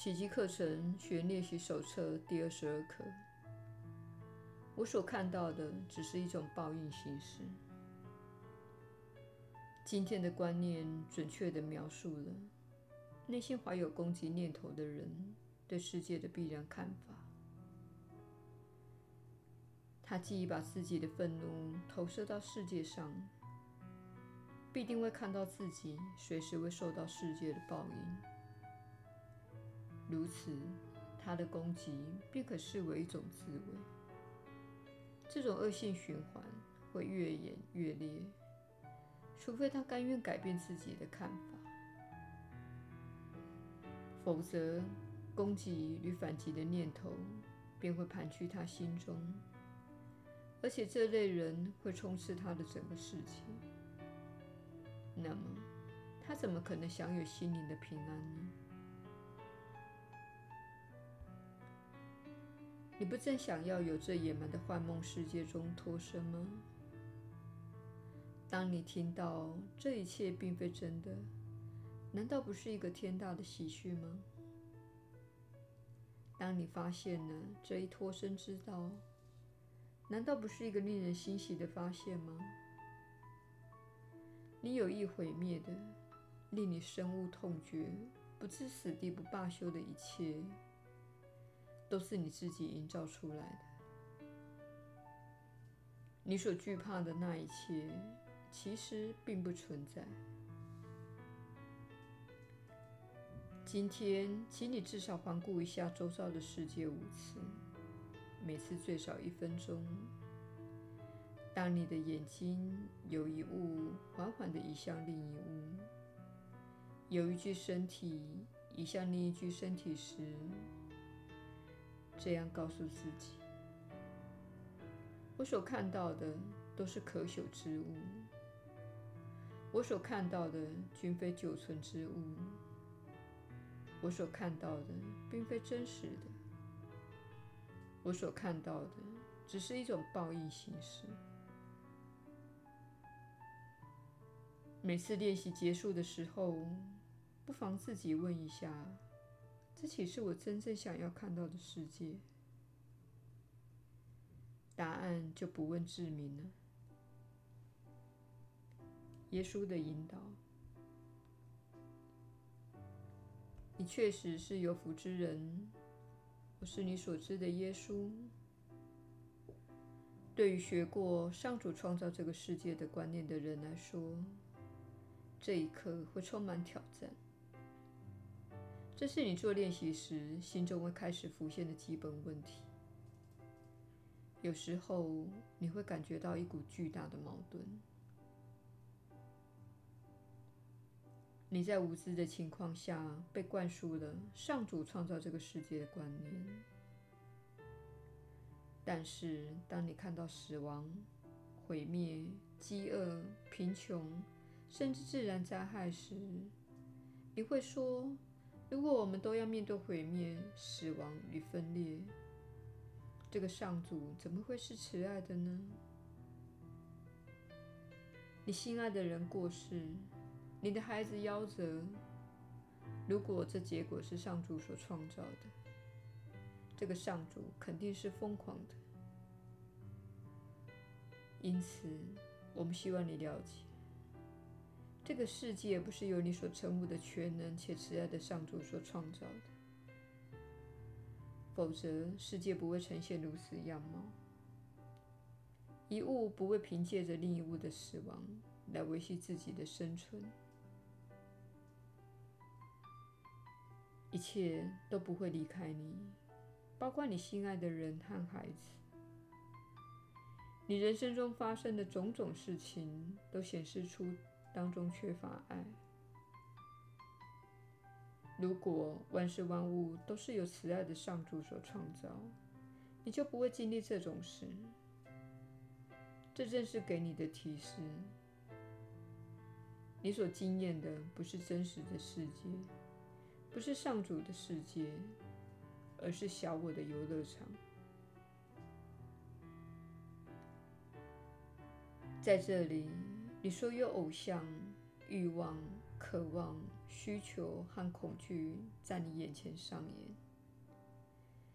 奇迹课程学练习手册第二十二课。我所看到的只是一种报应形式。今天的观念准确地描述了内心怀有攻击念头的人对世界的必然看法。他既已把自己的愤怒投射到世界上，必定会看到自己随时会受到世界的报应。如此，他的攻击便可视为一种自卫。这种恶性循环会越演越烈，除非他甘愿改变自己的看法，否则攻击与反击的念头便会盘踞他心中，而且这类人会充斥他的整个世界。那么，他怎么可能享有心灵的平安呢？你不正想要由这野蛮的幻梦世界中脱身吗？当你听到这一切并非真的，难道不是一个天大的喜讯吗？当你发现了这一脱身之道，难道不是一个令人欣喜的发现吗？你有意毁灭的、令你深恶痛绝、不至死地不罢休的一切。都是你自己营造出来的。你所惧怕的那一切，其实并不存在。今天，请你至少环顾一下周遭的世界五次，每次最少一分钟。当你的眼睛由一物缓缓地移向另一物，由一具身体移向另一具身体时，这样告诉自己：我所看到的都是可朽之物，我所看到的均非久存之物，我所看到的并非真实的，我所看到的只是一种报应形式。每次练习结束的时候，不妨自己问一下。这岂是我真正想要看到的世界？答案就不问自明了。耶稣的引导，你确实是有福之人。我是你所知的耶稣。对于学过上主创造这个世界的观念的人来说，这一刻会充满挑战。这是你做练习时心中会开始浮现的基本问题。有时候你会感觉到一股巨大的矛盾。你在无知的情况下被灌输了上主创造这个世界的观念，但是当你看到死亡、毁灭、饥饿、贫穷，甚至自然灾害时，你会说，如果我们都要面对毁灭、死亡与分裂，这个上主怎么会是慈爱的呢？你心爱的人过世，你的孩子夭折，如果这结果是上主所创造的，这个上主肯定是疯狂的。因此，我们希望你了解。这个世界不是由你所称呼的全能且慈爱的上主所创造的，否则世界不会呈现如此样貌。一物不会凭借着另一物的死亡来维系自己的生存，一切都不会离开你，包括你心爱的人和孩子。你人生中发生的种种事情都显示出。当中缺乏爱。如果万事万物都是由慈爱的上主所创造，你就不会经历这种事。这正是给你的提示。你所经验的不是真实的世界，不是上主的世界，而是小我的游乐场。在这里。你说有偶像、欲望、渴望、需求和恐惧在你眼前上演，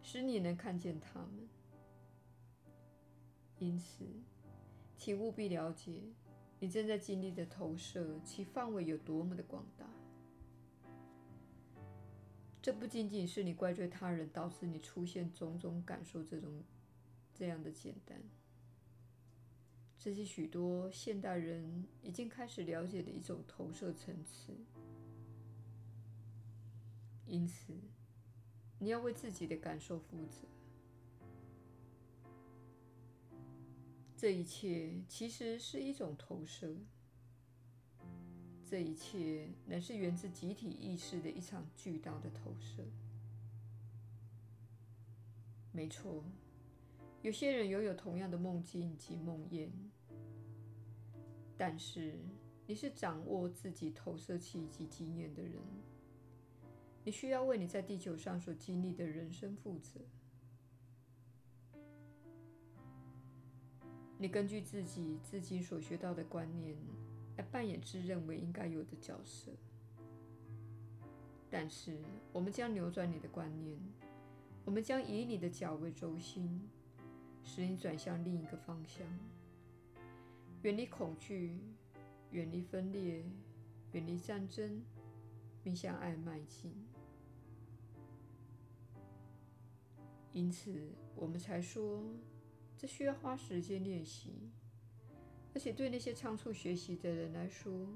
使你能看见他们。因此，请务必了解你正在经历的投射，其范围有多么的广大。这不仅仅是你怪罪他人导致你出现种种感受这种这样的简单，这是许多现代人已经开始了解的一种投射层次。因此，你要为自己的感受负责。这一切其实是一种投射。这一切乃是源自集体意识的一场巨大的投射。没错，有些人拥有同样的梦境及梦魇，但是你是掌握自己投射器及经验的人，你需要为你在地球上所经历的人生负责。你根据自己至今所学到的观念，来扮演自认为应该有的角色，但是我们将扭转你的观念，我们将以你的脚为轴心，使你转向另一个方向，远离恐惧，远离分裂，远离战争，并向爱迈进。因此，我们才说，这需要花时间练习。而且对那些仓促学习的人来说，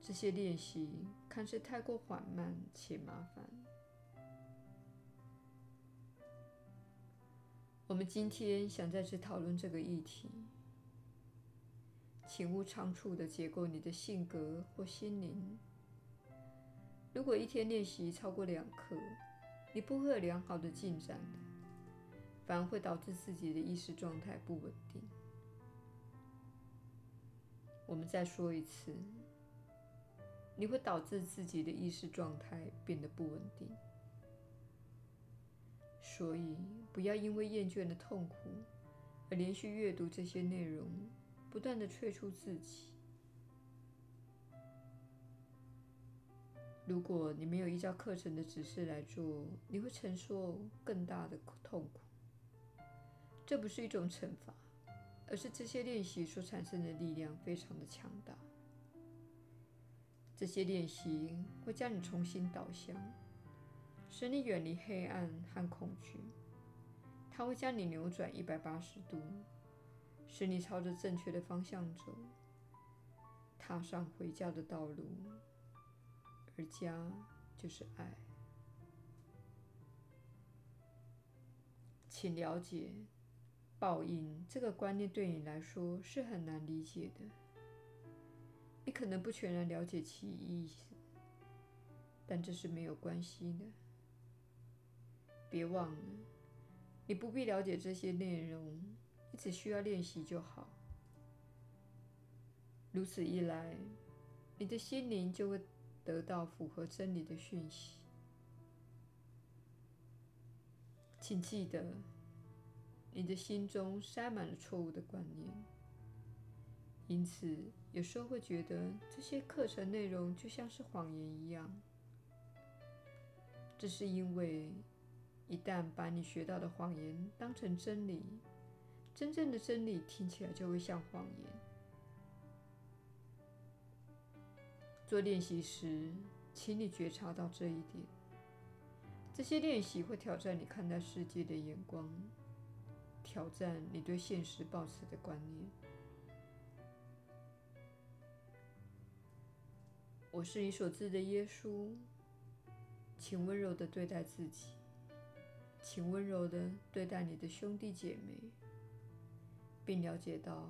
这些练习看似太过缓慢且麻烦。我们今天想在此讨论这个议题，请勿仓促的结构你的性格或心灵。如果一天练习超过两课，你不会有良好的进展的，反而会导致自己的意识状态不稳定。我们再说一次，你会导致自己的意识状态变得不稳定。所以，不要因为厌倦的痛苦而连续阅读这些内容，不断地催促自己。如果你没有依照课程的指示来做，你会承受更大的痛苦。这不是一种惩罚。而是这些练习所产生的力量非常的强大。这些练习会将你重新导向，使你远离黑暗和恐惧。它会将你扭转一百八十度，使你朝着正确的方向走，踏上回家的道路。而家就是爱。请了解。报应这个观念对你来说是很难理解的，你可能不全然了解其意思，但这是没有关系的。别忘了，你不必了解这些内容，只需要练习就好。如此一来，你的心灵就会得到符合真理的讯息。请记得。你的心中塞满了错误的观念，因此有时候会觉得这些课程内容就像是谎言一样。这是因为一旦把你学到的谎言当成真理，真正的真理听起来就会像谎言。做练习时，请你觉察到这一点。这些练习会挑战你看待世界的眼光。挑战你对现实抱持的观念。我是你所知的耶稣，请温柔地对待自己，请温柔地对待你的兄弟姐妹，并了解到，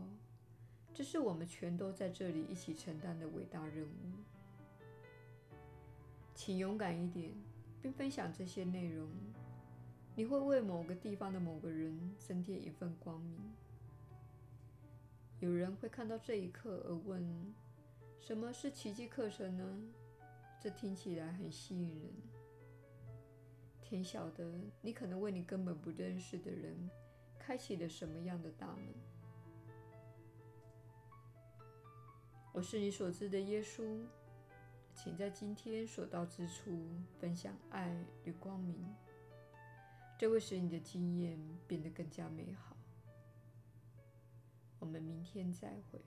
这是我们全都在这里一起承担的伟大任务。请勇敢一点，并分享这些内容。你会为某个地方的某个人增添一份光明。有人会看到这一刻而问：“什么是奇迹课程呢？”这听起来很吸引人。天晓得，你可能为你根本不认识的人开启了什么样的大门。我是你所知的耶稣，请在今天所到之处分享爱与光明，这会使你的经验变得更加美好。我们明天再会。